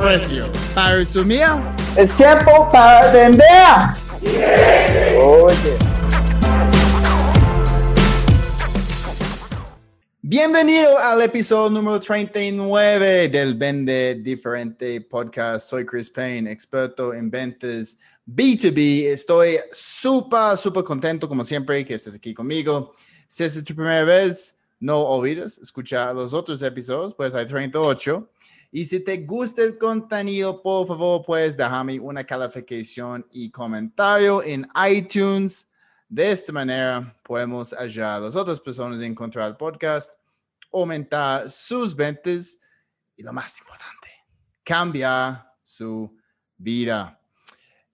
precio. Para resumir, Es tiempo para vender. Oye. bienvenido al episodio número 39 del Vende Diferente Podcast. Soy Chris Payne, experto en ventas B2B. Estoy súper, súper contento, como siempre, que estés aquí conmigo. Si es tu primera vez, no olvides escuchar los otros episodios, pues hay 38. Y si te gusta el contenido, por favor, puedes dejarme una calificación y comentario en iTunes. De esta manera, podemos ayudar a las otras personas a encontrar el podcast, aumentar sus ventas y lo más importante, cambiar su vida.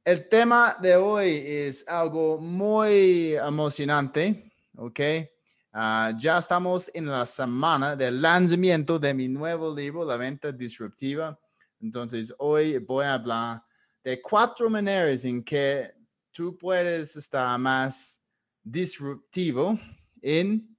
El tema de hoy es algo muy emocionante, ¿ok? Ah, ya estamos en la semana del lanzamiento de mi nuevo libro, La Venta Disruptiva. Entonces, hoy voy a hablar de cuatro maneras en que tú puedes estar más disruptivo en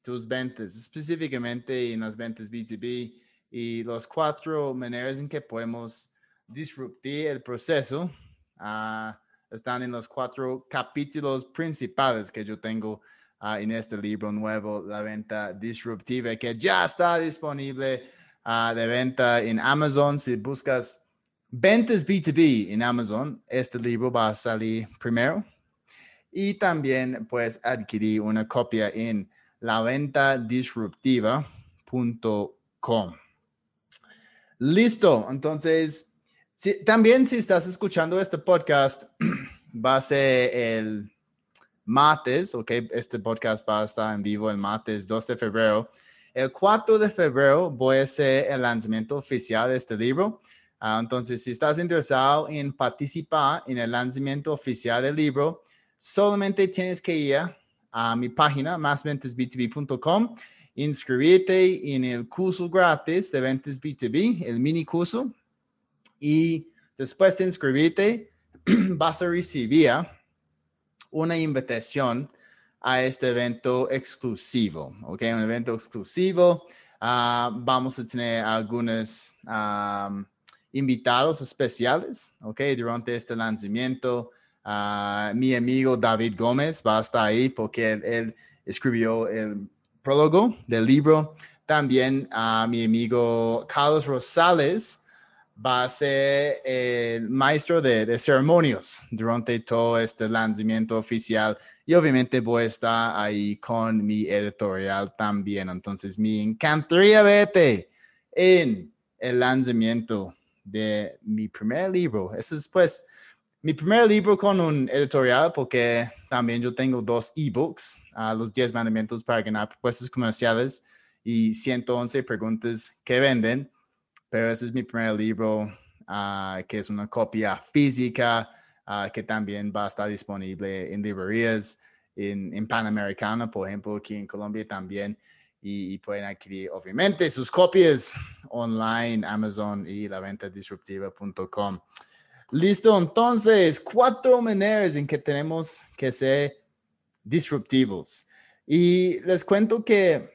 tus ventas, específicamente en las ventas B2B y las cuatro maneras en que podemos disruptir el proceso. ah, están en los cuatro capítulos principales que yo tengo ah, en este libro nuevo, La Venta Disruptiva, que ya está disponible ah, de venta en Amazon. Si buscas ventas B2B en Amazon, este libro va a salir primero. Y también puedes adquirir una copia en laventadisruptiva.com. Listo, entonces, si- también si estás escuchando este podcast, va a ser el martes, ok, este podcast va a estar en vivo el martes 2 de febrero. El 4 de febrero voy a hacer el lanzamiento oficial de este libro. Ah, entonces, si estás interesado en participar en el lanzamiento oficial del libro, solamente tienes que ir a mi página, másventasb2b.com, inscribirte en el curso gratis de ventas B2B, el mini curso, y después de inscribirte, vas a recibir una invitación a este evento exclusivo, ¿ok? Un evento exclusivo. Ah, vamos a tener algunos am, invitados especiales, ¿ok? Durante este lanzamiento. Ah, mi amigo David Gómez va a estar ahí porque él, él escribió el prólogo del libro. También a mi amigo Carlos Rosales va a ser el maestro de, ceremonias durante todo este lanzamiento oficial. Y obviamente voy a estar ahí con mi editorial también. Entonces, me encantaría verte en el lanzamiento de mi primer libro. Ese es pues mi primer libro con un editorial porque también yo tengo dos ebooks, ah, los 10 mandamientos para ganar propuestas comerciales y 111 preguntas que venden. Pero ese es mi primer libro, ah, que es una copia física, ah, que también va a estar disponible en librerías en, en Panamericana, por ejemplo, aquí en Colombia también. Y, y pueden adquirir, obviamente, sus copias online, Amazon y la venta disruptiva.com. Listo, entonces, cuatro maneras en que tenemos que ser disruptivos. Y les cuento que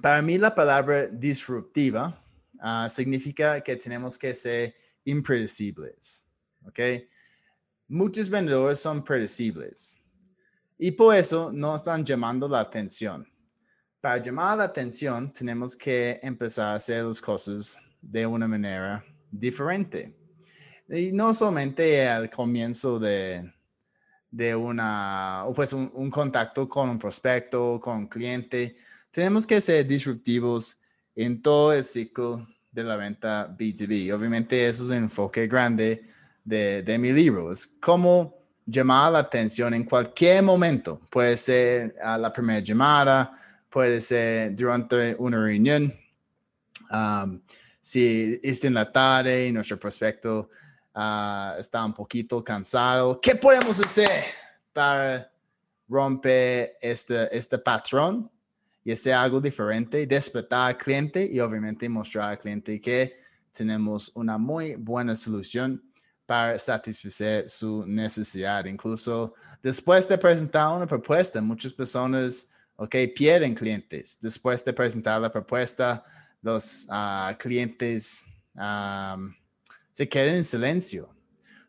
para mí la palabra disruptiva ah, significa que tenemos que ser impredecibles. ¿Ok? Muchos vendedores son predecibles y por eso no están llamando la atención. Para llamar la atención, tenemos que empezar a hacer las cosas de una manera diferente. Y no solamente al comienzo de, de una, pues un contacto con un prospecto, con un cliente, tenemos que ser disruptivos en todo el ciclo de la venta B2B. Obviamente, eso es un enfoque grande de, de mi libro. Es cómo llamar la atención en cualquier momento. Puede ser a la primera llamada, puede ser durante una reunión. Um, si es en la tarde y nuestro prospecto ah, está un poquito cansado, ¿qué podemos hacer para romper este, este patrón y hacer algo diferente, despertar al cliente y obviamente mostrar al cliente que tenemos una muy buena solución para satisfacer su necesidad. Incluso después de presentar una propuesta, muchas personas, ok, pierden clientes. Después de presentar la propuesta, los ah, clientes se quedan en silencio.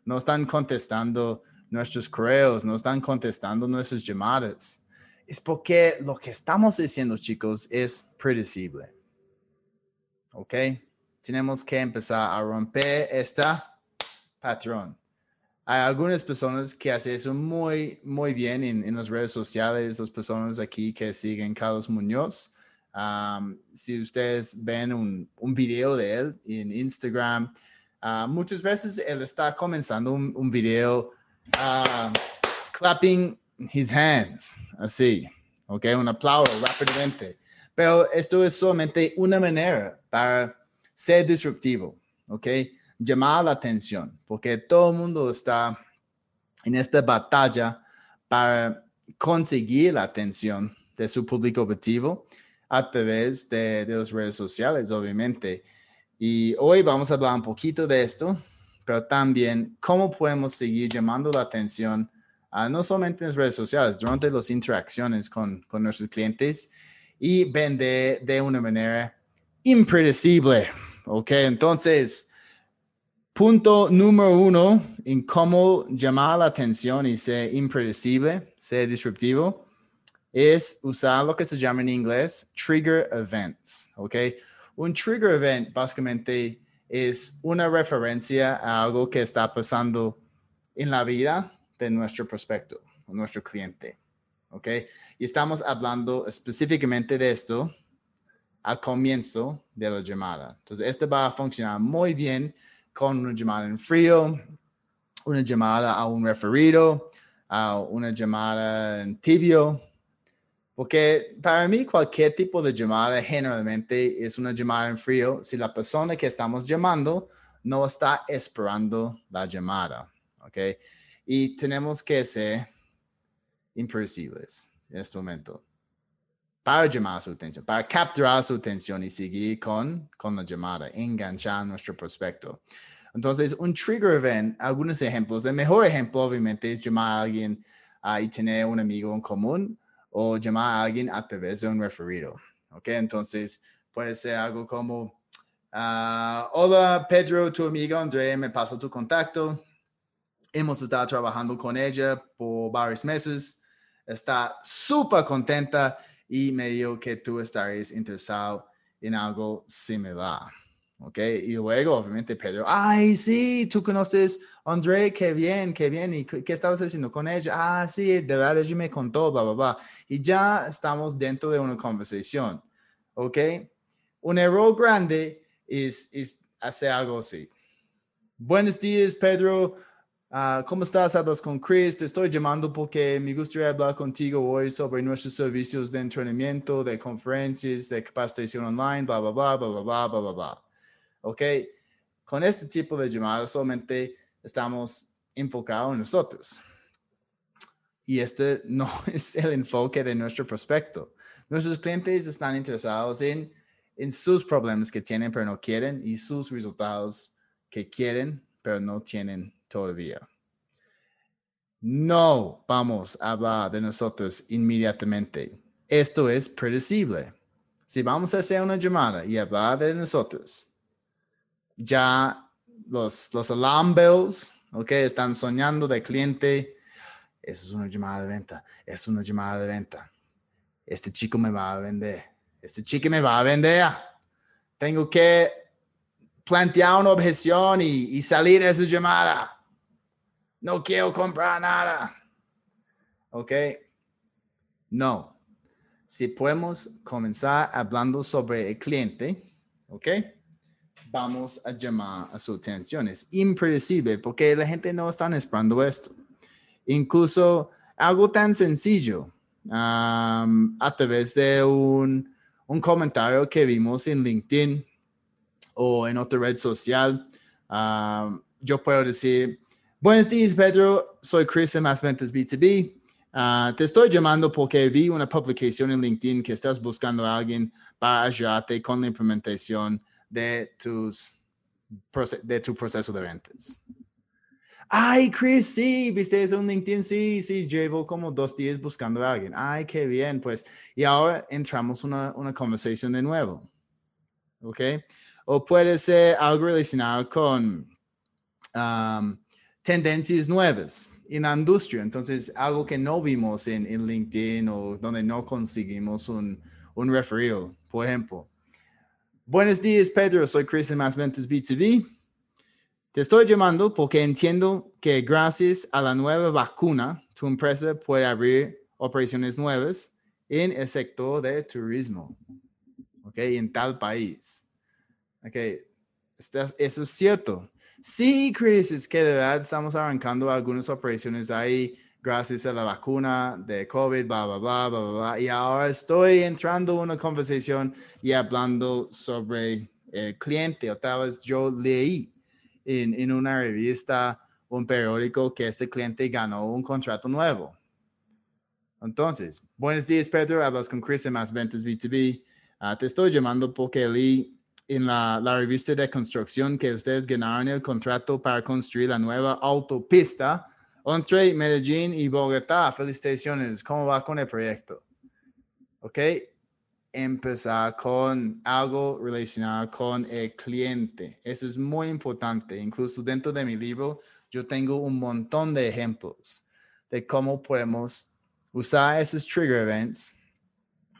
No están contestando nuestros correos, no están contestando nuestras llamadas. Es porque lo que estamos diciendo, chicos, es predecible. ¿Ok? Tenemos que empezar a romper esta patrón. Hay algunas personas que hacen eso muy, muy bien en, las redes sociales, las personas aquí que siguen Carlos Muñoz. si ustedes ven un, un, video de él en Instagram, ah, muchas veces él está comenzando un, un video uh, clapping his hands, así, ¿ok? Un aplauso rápidamente. Pero esto es solamente una manera para ser disruptivo, ¿ok? Llamar la atención, porque todo el mundo está en esta batalla para conseguir la atención de su público objetivo a través de, de las redes sociales, obviamente. Y hoy vamos a hablar un poquito de esto, pero también cómo podemos seguir llamando la atención, no solamente en las redes sociales, durante las interacciones con, nuestros clientes y vender de una manera impredecible. Ok, entonces, punto número uno en cómo llamar la atención y ser impredecible, ser disruptivo, es usar lo que se llama en inglés trigger events. Ok, un trigger event básicamente es una referencia a algo que está pasando en la vida de nuestro prospecto, nuestro cliente. ¿Ok? Y estamos hablando específicamente de esto al comienzo de la llamada. Entonces, este va a funcionar muy bien con una llamada en frío, una llamada a un referido, a una llamada en tibio, porque para mí cualquier tipo de llamada generalmente es una llamada en frío si la persona que estamos llamando no está esperando la llamada. ¿Ok? Y tenemos que ser impredecibles en este momento para llamar su atención, para capturar su atención y seguir con, con la llamada, enganchar nuestro prospecto. Entonces, un trigger event, algunos ejemplos. El mejor ejemplo, obviamente, es llamar a alguien uh, y tener un amigo en común o llamar a alguien a través de un referido. ¿Ok? Entonces, puede ser algo como, ah, hola Pedro, tu amigo André, me pasó tu contacto. Hemos estado trabajando con ella por varios meses. Está súper contenta y me dijo que tú estarías interesado en algo similar. ¿ok? Y luego, obviamente, Pedro, ay, sí, tú conoces a André, qué bien, qué bien, ¿y qué estabas haciendo con ella? Ah, sí, de verdad, ella me contó, bla, bla, bla. Y ya estamos dentro de una conversación, ¿ok? Un error grande es, es hacer algo así. Buenos días, Pedro. Uh, ¿Cómo estás? Hablas con Chris. Te estoy llamando porque me gustaría hablar contigo hoy sobre nuestros servicios de entrenamiento, de conferencias, de capacitación online, bla, bla, bla, bla, bla, bla, bla, bla. ¿ok? Con este tipo de llamadas solamente estamos enfocados en nosotros. Y este no es el enfoque de nuestro prospecto. Nuestros clientes están interesados en, en sus problemas que tienen pero no quieren y sus resultados que quieren pero no tienen todavía. No vamos a hablar de nosotros inmediatamente. Esto es predecible. Si vamos a hacer una llamada y hablar de nosotros, ya los, los alarm bells, están soñando de cliente. Esa es una llamada de venta, es una llamada de venta. Este chico me va a vender, este chico me va a vender. Tengo que plantear una objeción y, y salir de esa llamada. No quiero comprar nada. ¿Ok? No. Si podemos comenzar hablando sobre el cliente, ¿ok? vamos a llamar a su atención. Es impredecible porque la gente no está esperando esto. Incluso algo tan sencillo a través de un, un, comentario que vimos en LinkedIn. o en otra red social, yo puedo decir, buenos días Pedro, soy Chris de Más Ventas B2B. Ah, te estoy llamando porque vi una publicación en LinkedIn que estás buscando a alguien para ayudarte con la implementación de, tus, de tu proceso de ventas. Ay, Chris, sí, viste eso en LinkedIn, sí, sí, llevo como dos días buscando a alguien. Ay, qué bien, pues. Y ahora entramos una, una conversación de nuevo. ¿Ok? O puede ser algo relacionado con tendencias nuevas en la industria. Entonces, algo que no vimos en, LinkedIn o donde no conseguimos un, un referido, por ejemplo. Buenos días, Pedro. Soy Chris de Más Ventas B2B. Te estoy llamando porque entiendo que gracias a la nueva vacuna, tu empresa puede abrir operaciones nuevas en el sector de turismo, ¿ok? En tal país. ¿Ok? Eso es cierto. Sí, Chris, es que de verdad estamos arrancando algunas operaciones ahí gracias a la vacuna de COVID, bla, bla, bla, bla, bla, Y ahora estoy entrando en una conversación y hablando sobre el cliente. Otra vez yo leí en, en una revista, un periódico, que este cliente ganó un contrato nuevo. Entonces, buenos días, Pedro. Hablas con Chris de Más Ventas B2B. Ah, te estoy llamando porque leí en la, la, revista de construcción que ustedes ganaron el contrato para construir la nueva autopista entre Medellín y Bogotá. Felicitaciones. ¿Cómo va con el proyecto? ¿Ok? Empezar con algo relacionado con el cliente. Eso es muy importante. Incluso dentro de mi libro, yo tengo un montón de ejemplos de cómo podemos usar esos trigger events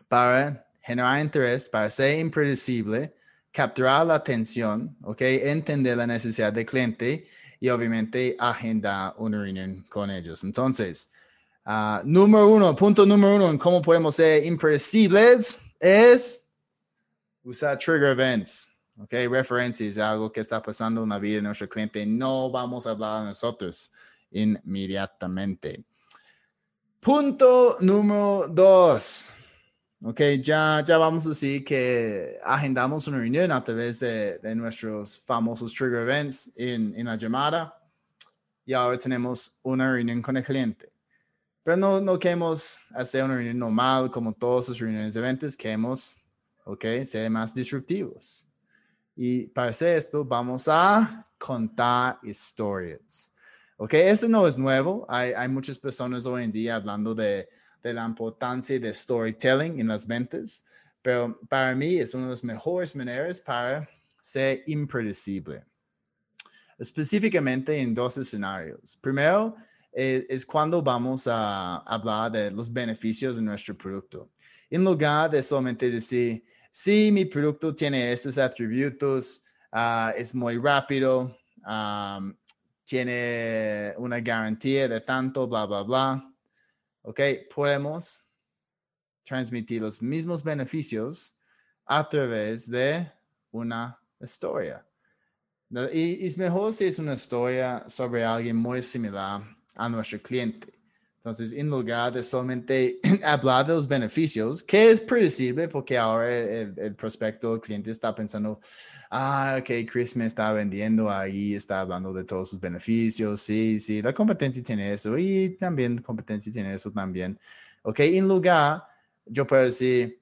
para generar interés, para ser impredecible capturar la atención, ¿ok? Entender la necesidad del cliente y obviamente agendar una reunión con ellos. Entonces, uh, número uno, punto número uno en cómo podemos ser impredecibles es usar trigger events. ¿ok? Referencias algo que está pasando en la vida de nuestro cliente. No vamos a hablar nosotros inmediatamente. Punto número dos. Ok, ya, ya vamos a decir que agendamos una reunión a través de, de nuestros famosos trigger events en, en, la llamada y ahora tenemos una reunión con el cliente. Pero no, no queremos hacer una reunión normal como todas las reuniones de ventas, queremos, ok, ser más disruptivos. Y para hacer esto vamos a contar historias. Ok, eso no es nuevo. Hay, hay muchas personas hoy en día hablando de de la importancia de storytelling en las ventas, pero para mí es una de las mejores maneras para ser impredecible. Específicamente en dos escenarios. Primero, eh, es cuando vamos a hablar de los beneficios de nuestro producto. En lugar de solamente decir, sí, mi producto tiene estos atributos, ah, es muy rápido, tiene una garantía de tanto, bla, bla, bla. ¿Ok? Podemos transmitir los mismos beneficios a través de una historia. Y, es mejor si es una historia sobre alguien muy similar a nuestro cliente. Entonces, en lugar de solamente hablar de los beneficios, que es predecible porque ahora el, prospecto, el cliente está pensando, ah, ok, Chris me está vendiendo ahí, está hablando de todos sus beneficios, sí, sí, la competencia tiene eso y también la competencia tiene eso también. Ok, en lugar, yo puedo decir,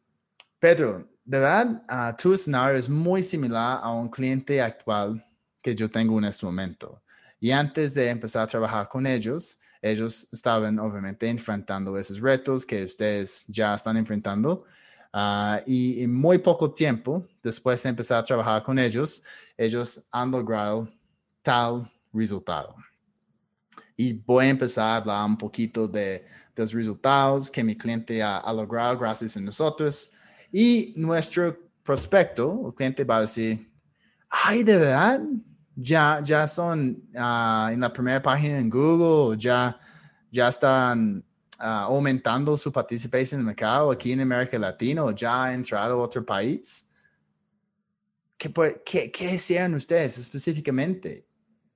Pedro, de verdad, uh, tu escenario es muy similar a un cliente actual que yo tengo en este momento. Y antes de empezar a trabajar con ellos, ellos estaban obviamente enfrentando esos retos que ustedes ya están enfrentando Ah, y en muy poco tiempo, después de empezar a trabajar con ellos, ellos han logrado tal resultado. Y voy a empezar a hablar un poquito de, los resultados que mi cliente ha, logrado gracias a nosotros. Y nuestro prospecto, el cliente va a decir, ay, de verdad, ya, ya son ah, en la primera página en Google, ya, ya están Ah, aumentando su participación en el mercado aquí en América Latina ya ha entrado a otro país? ¿Qué, qué, qué hicieron ustedes específicamente?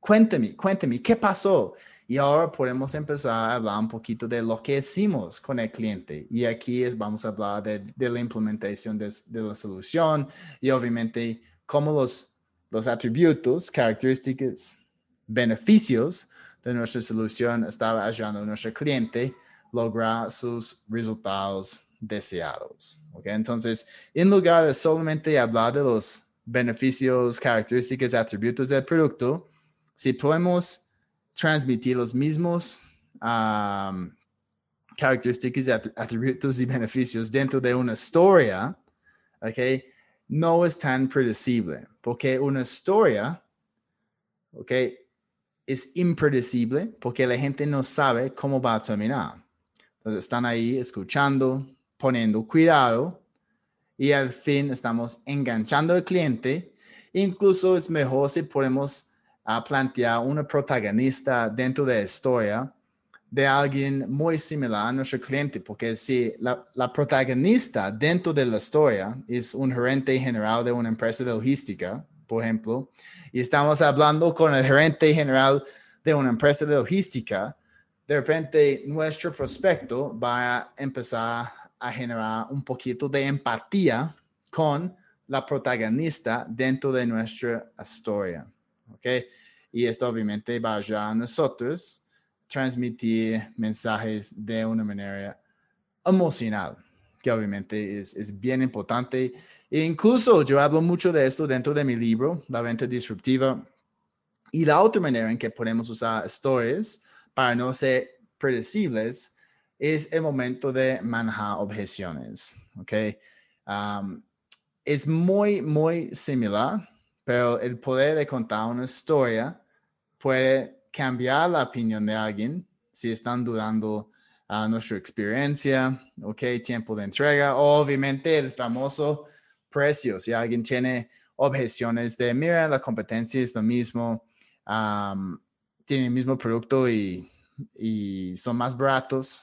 Cuénteme, cuénteme, ¿qué pasó? Y ahora podemos empezar a hablar un poquito de lo que hicimos con el cliente. Y aquí es, vamos a hablar de, de la implementación de, de, la solución y obviamente cómo los los atributos, características, beneficios de nuestra solución estaba ayudando a nuestro cliente lograr sus resultados deseados. ¿okay? Entonces, en lugar de solamente hablar de los beneficios, características, atributos del producto, si podemos transmitir los mismos características, atributos y beneficios dentro de una historia, ¿okay? No es tan predecible, porque una historia ¿okay? es impredecible porque la gente no sabe cómo va a terminar. Entonces están ahí escuchando, poniendo cuidado y al fin estamos enganchando al cliente. Incluso es mejor si podemos uh, plantear una protagonista dentro de la historia de alguien muy similar a nuestro cliente, porque si la, protagonista dentro de la historia es un gerente general de una empresa de logística, por ejemplo, y estamos hablando con el gerente general de una empresa de logística, de repente nuestro prospecto va a empezar a generar un poquito de empatía con la protagonista dentro de nuestra historia. ¿ok? Y esto obviamente va a ayudar a nosotros transmitir mensajes de una manera emocional, que obviamente es, es bien importante. E incluso yo hablo mucho de esto dentro de mi libro, La venta disruptiva. Y la otra manera en que podemos usar stories para no ser predecibles es el momento de manejar objeciones. ¿ok? Um, es muy, muy similar, pero el poder de contar una historia puede cambiar la opinión de alguien si están dudando a nuestra experiencia, ok, tiempo de entrega, obviamente el famoso precio. Si alguien tiene objeciones de, mira, la competencia es lo mismo, tiene el mismo producto y, y, son más baratos,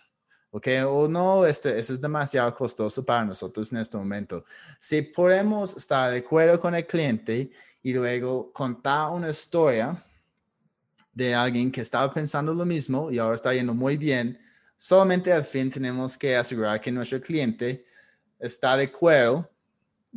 ok, o no, este, eso es demasiado costoso para nosotros en este momento. Si podemos estar de acuerdo con el cliente y luego contar una historia, de alguien que estaba pensando lo mismo y ahora está yendo muy bien, solamente al fin tenemos que asegurar que nuestro cliente está de acuerdo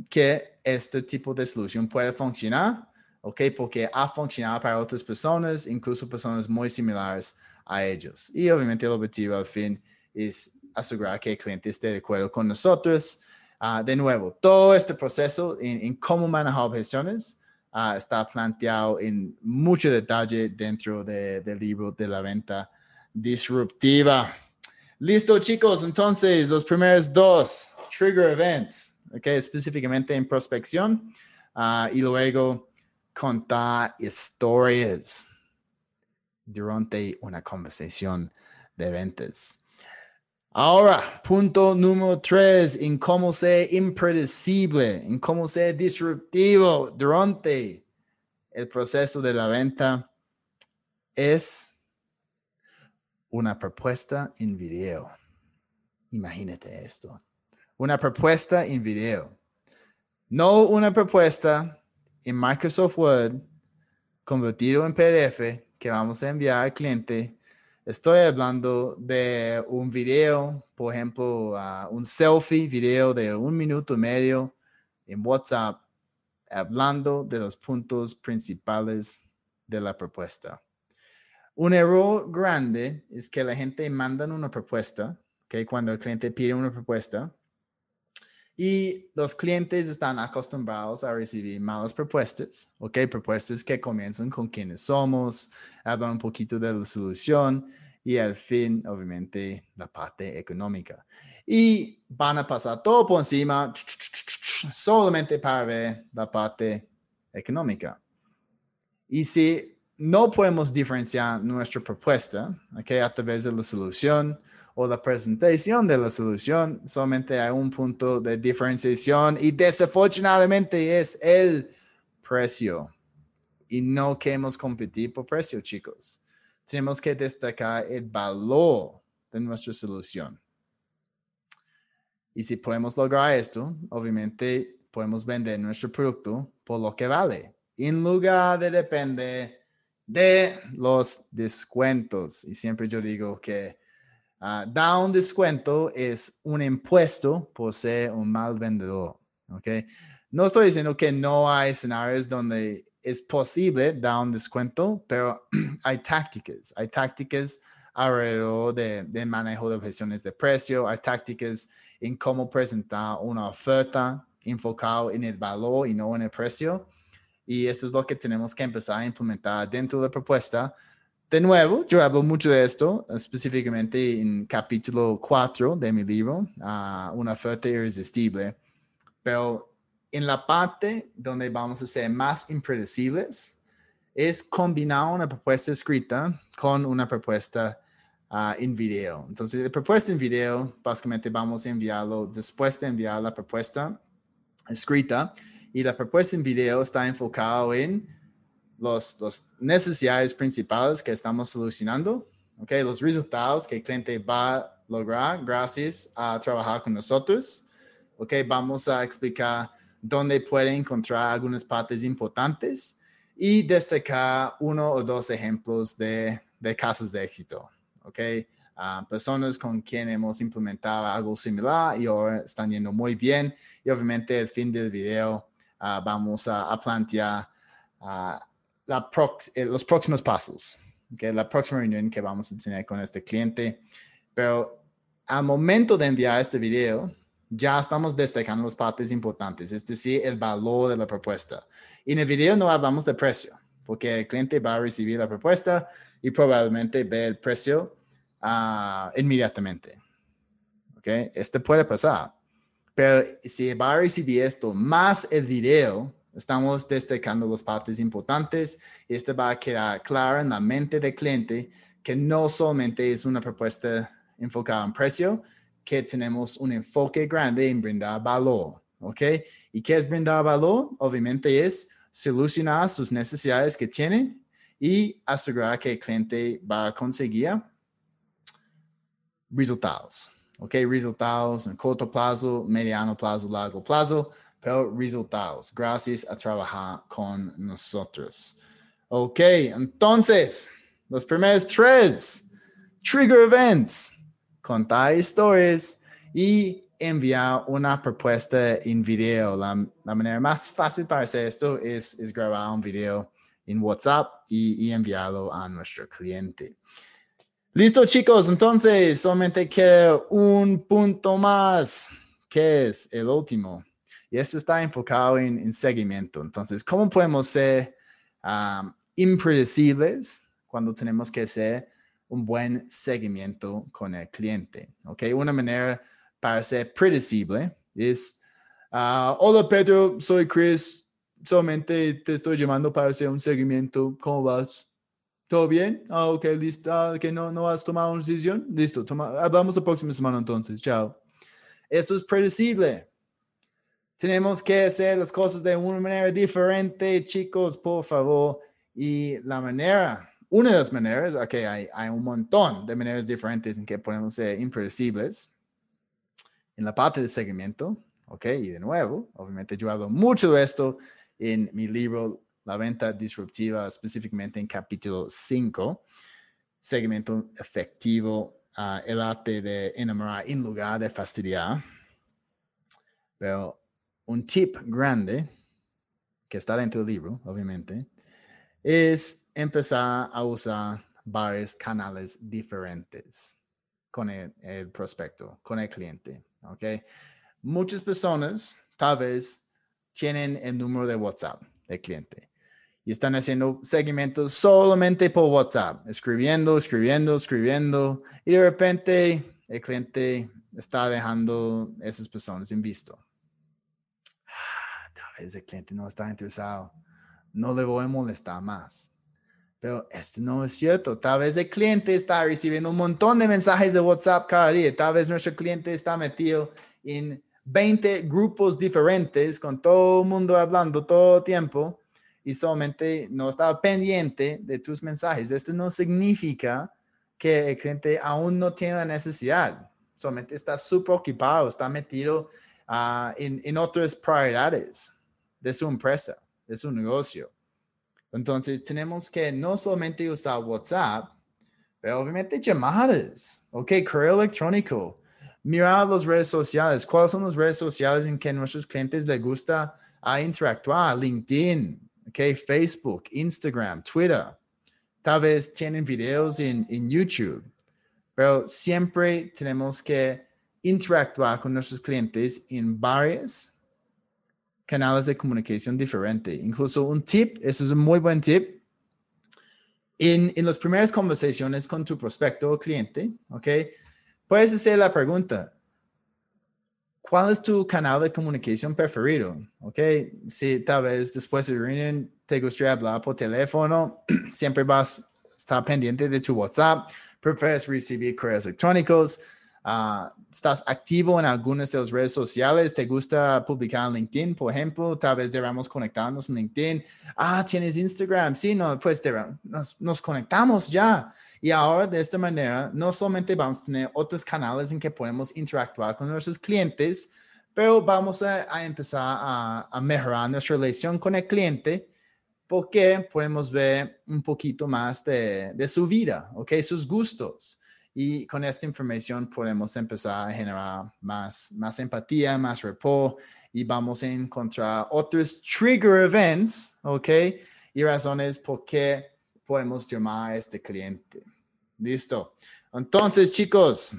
que este tipo de solución puede funcionar, ¿ok? Porque ha funcionado para otras personas, incluso personas muy similares a ellos. Y obviamente el objetivo al fin es asegurar que el cliente esté de acuerdo con nosotros. Ah, de nuevo, todo este proceso en, en cómo manejar objeciones Ah, está planteado en mucho detalle dentro del libro de la venta disruptiva. Listo, chicos. Entonces, los primeros dos trigger events, okay, específicamente en prospección ah, y luego contar historias durante una conversación de ventas. Ahora, punto número tres, en cómo ser impredecible, en cómo ser disruptivo durante el proceso de la venta, es una propuesta en video. Imagínate esto. Una propuesta en video. No una propuesta en Microsoft Word convertido en PDF que vamos a enviar al cliente Estoy hablando de un video, por ejemplo, uh, un selfie video de un minuto y medio en WhatsApp, hablando de los puntos principales de la propuesta. Un error grande es que la gente manda una propuesta, que cuando el cliente pide una propuesta, y los clientes están acostumbrados a recibir malas propuestas, ¿ok? Propuestas que comienzan con quiénes somos, hablan un poquito de la solución y al fin, obviamente, la parte económica. Y van a pasar todo por encima solamente para ver la parte económica. Y si no podemos diferenciar nuestra propuesta, ¿ok? A través de la solución, o la presentación de la solución, solamente hay un punto de diferenciación y desafortunadamente es el precio. Y no queremos competir por precio, chicos. Tenemos que destacar el valor de nuestra solución. Y si podemos lograr esto, obviamente podemos vender nuestro producto por lo que vale, en lugar de depender de los descuentos. Y siempre yo digo que Uh, da un descuento es un impuesto por ser un mal vendedor. ¿okay? No estoy diciendo que no hay escenarios donde es posible dar un descuento, pero hay tácticas, hay tácticas alrededor de, de, manejo de objeciones de precio, hay tácticas en cómo presentar una oferta enfocado en el valor y no en el precio. Y eso es lo que tenemos que empezar a implementar dentro de la propuesta. De nuevo, yo hablo mucho de esto, específicamente en capítulo 4 de mi libro, uh, Una oferta irresistible. Pero en la parte donde vamos a ser más impredecibles, es combinar una propuesta escrita con una propuesta uh, en video. Entonces, la propuesta en video, básicamente vamos a enviarlo después de enviar la propuesta escrita y la propuesta en video está enfocado en los, los necesidades principales que estamos solucionando, okay, los resultados que el cliente va a lograr gracias a trabajar con nosotros. Okay, vamos a explicar dónde puede encontrar algunas partes importantes y destacar uno o dos ejemplos de, de casos de éxito. Okay, uh, personas con quien hemos implementado algo similar y ahora están yendo muy bien. Y obviamente el fin del video uh, vamos a, a plantear uh, la eh, los próximos pasos, okay, la próxima reunión que vamos a tener con este cliente. Pero al momento de enviar este video, ya estamos destacando las partes importantes, es decir, el valor de la propuesta. Y en el video no hablamos de precio, porque el cliente va a recibir la propuesta y probablemente ve el precio uh, inmediatamente. ¿Ok? Este puede pasar. Pero si va a recibir esto más el video, estamos destacando las partes importantes y este va a quedar claro en la mente del cliente que no solamente es una propuesta enfocada en precio, que tenemos un enfoque grande en brindar valor, ¿ok? ¿Y qué es brindar valor? Obviamente es solucionar sus necesidades que tiene y asegurar que el cliente va a conseguir resultados, ¿ok? Resultados en corto plazo, mediano plazo, largo plazo, pero resultados gracias a trabajar con nosotros. Ok, entonces, los primeros tres trigger events contar historias y enviar una propuesta en video. La, manera más fácil para hacer esto es, es grabar un video en WhatsApp y, y, enviarlo a nuestro cliente. Listo, chicos. Entonces, solamente queda un punto más, que es el último. Y este está enfocado en, en seguimiento. Entonces, ¿cómo podemos ser impredecibles cuando tenemos que ser un buen seguimiento con el cliente. ¿ok? Una manera para ser predecible es, uh, hola Pedro, soy Chris, solamente te estoy llamando para hacer un seguimiento. ¿Cómo vas? ¿Todo bien? Ah, ok, listo. Ah, no, no has tomado una decisión. Listo, toma, hablamos la próxima semana entonces. Chao. Esto es predecible. Tenemos que hacer las cosas de una manera diferente, chicos, por favor. Y la manera una de las maneras, ok, hay, hay un montón de maneras diferentes en que podemos ser impredecibles. En la parte de seguimiento, ok, y de nuevo, obviamente yo hablo mucho de esto en mi libro La venta disruptiva, específicamente en capítulo 5, seguimiento efectivo, uh, el arte de enamorar en lugar de fastidiar. Pero un tip grande que está dentro del libro, obviamente, es empezar a usar varios canales diferentes con el, prospecto, con el cliente. ¿ok? Muchas personas tal vez tienen el número de WhatsApp del cliente y están haciendo seguimientos solamente por WhatsApp, escribiendo, escribiendo, escribiendo y de repente el cliente está dejando esas personas en visto. Ah, el cliente no está interesado. No le voy a molestar más. Pero esto no es cierto. Tal vez el cliente está recibiendo un montón de mensajes de WhatsApp cada día. Tal vez nuestro cliente está metido en 20 grupos diferentes con todo el mundo hablando todo el tiempo y solamente no está pendiente de tus mensajes. Esto no significa que el cliente aún no tiene la necesidad. Solamente está súper ocupado, está metido uh, en, en otras prioridades de su empresa, de su negocio. Entonces tenemos que no solamente usar WhatsApp, pero obviamente llamadas, ok, correo electrónico, mirar las redes sociales, cuáles son las redes sociales en que nuestros clientes les gusta a interactuar, LinkedIn, okay, Facebook, Instagram, Twitter. Tal vez tienen videos en, en YouTube, pero siempre tenemos que interactuar con nuestros clientes en varios canales de comunicación diferentes. Incluso un tip, eso es un muy buen tip. En, en las primeras conversaciones con tu prospecto o cliente, ¿ok? Puedes hacer la pregunta, ¿cuál es tu canal de comunicación preferido? ¿Ok? Si tal vez después de reunión te gustaría hablar por teléfono, siempre vas a estar pendiente de tu WhatsApp, prefieres recibir correos electrónicos, Uh, estás activo en algunas de las redes sociales, te gusta publicar en LinkedIn, por ejemplo, tal vez debamos conectarnos en LinkedIn. Ah, tienes Instagram, sí, no, pues nos, nos, conectamos ya. Y ahora de esta manera, no solamente vamos a tener otros canales en que podemos interactuar con nuestros clientes, pero vamos a, a empezar a, a mejorar nuestra relación con el cliente porque podemos ver un poquito más de, de su vida, ¿ok? Sus gustos. Y con esta información podemos empezar a generar más, más empatía, más rapport y vamos a encontrar otros trigger events, ¿ok? Y razones por qué podemos llamar a este cliente. Listo. Entonces, chicos,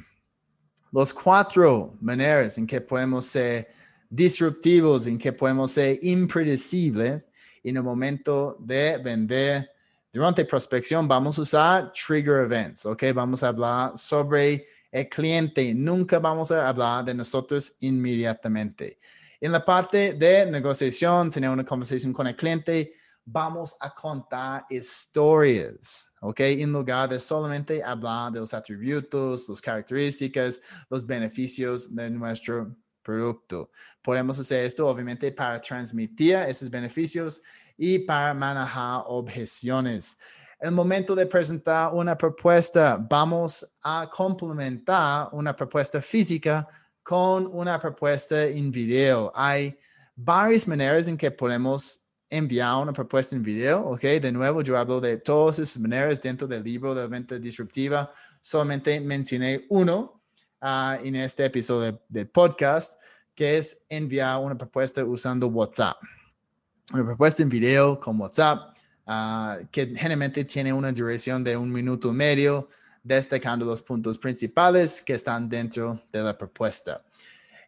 los cuatro maneras en que podemos ser disruptivos, en que podemos ser impredecibles en el momento de vender durante prospección vamos a usar trigger events, ¿ok? Vamos a hablar sobre el cliente, nunca vamos a hablar de nosotros inmediatamente. En la parte de negociación, tener una conversación con el cliente, vamos a contar historias, ¿ok? En lugar de solamente hablar de los atributos, las características, los beneficios de nuestro producto. Podemos hacer esto, obviamente, para transmitir esos beneficios y para manejar objeciones. El momento de presentar una propuesta, vamos a complementar una propuesta física con una propuesta en video. Hay varias maneras en que podemos enviar una propuesta en video, ¿ok? De nuevo, yo hablo de todas esas maneras dentro del libro de venta disruptiva. Solamente mencioné uno ah, en este episodio de podcast, que es enviar una propuesta usando WhatsApp una propuesta en video con WhatsApp, ah, que generalmente tiene una duración de un minuto y medio, destacando los puntos principales que están dentro de la propuesta.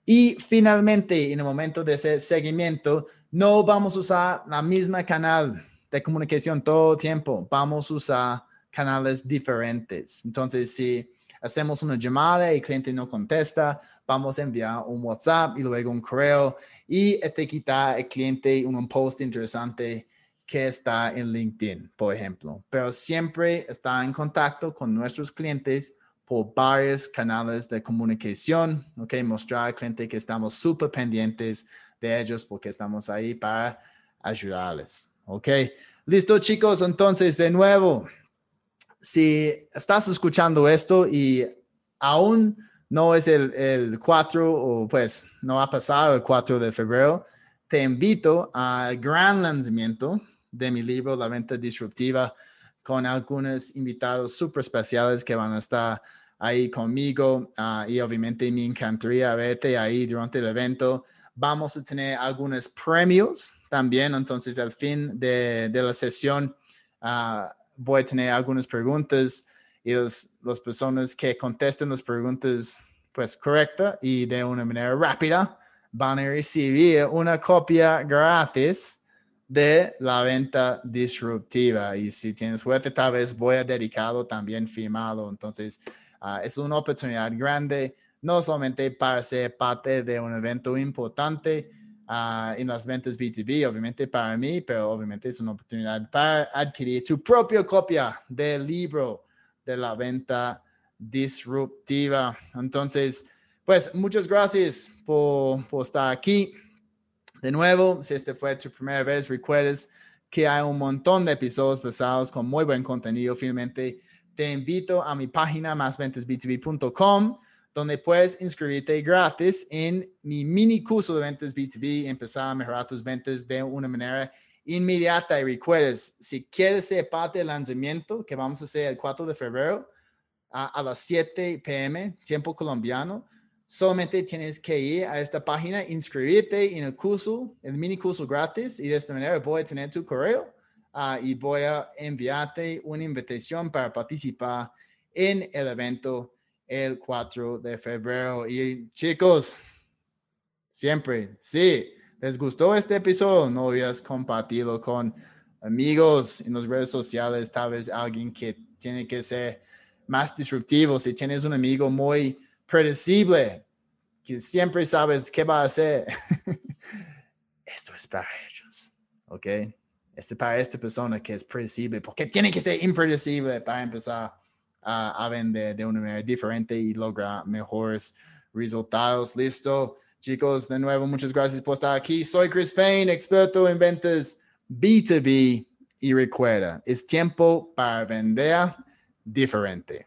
Y finalmente, en el momento de ese seguimiento, no vamos a usar la misma canal de comunicación todo el tiempo, vamos a usar canales diferentes. Entonces, si hacemos una llamada y el cliente no contesta, vamos a enviar un WhatsApp y luego un correo y etiquetar al cliente en un post interesante que está en LinkedIn, por ejemplo. Pero siempre está en contacto con nuestros clientes por varios canales de comunicación, ¿ok? Mostrar al cliente que estamos súper pendientes de ellos porque estamos ahí para ayudarles, ¿ok? Listo, chicos. Entonces, de nuevo, si estás escuchando esto y aún no es el, el 4 o pues no ha pasado el 4 de febrero, te invito al gran lanzamiento de mi libro La Venta Disruptiva con algunos invitados súper especiales que van a estar ahí conmigo ah, y obviamente me encantaría verte ahí durante el evento. Vamos a tener algunos premios también, entonces al fin de, de la sesión uh, voy a tener algunas preguntas y las personas que contesten las preguntas pues correcta y de una manera rápida van a recibir una copia gratis de la venta disruptiva. Y si tienes suerte tal vez voy a dedicarlo también firmado. Entonces ah, es una oportunidad grande no solamente para ser parte de un evento importante uh, en las ventas B2B, obviamente para mí, pero obviamente es una oportunidad para adquirir tu propia copia del libro de la venta disruptiva. Entonces, pues muchas gracias por, estar aquí. De nuevo, si este fue tu primera vez, recuerdes que hay un montón de episodios basados con muy buen contenido. Finalmente, te invito a mi página másventasb2b.com donde puedes inscribirte gratis en mi mini curso de ventas B2B y empezar a mejorar tus ventas de una manera inmediata. Y recuerdes, si quieres ser parte del lanzamiento que vamos a hacer el 4 de febrero a, las 7 pm, tiempo colombiano, solamente tienes que ir a esta página, inscribirte en el curso, el mini curso gratis, y de esta manera voy a tener tu correo uh, y voy a enviarte una invitación para participar en el evento el 4 de febrero. Y chicos, siempre, sí, les gustó este episodio, no olvides compartirlo con amigos en las redes sociales, tal vez alguien que tiene que ser más disruptivo, si tienes un amigo muy predecible, que siempre sabes qué va a hacer. Esto es para ellos, ¿ok? Este para esta persona que es predecible, porque tiene que ser impredecible para empezar a, a vender de una manera diferente y lograr mejores resultados. Listo, chicos, de nuevo, muchas gracias por estar aquí. Soy Chris Payne, experto en ventas B2B y recuerda, es tiempo para vender diferente.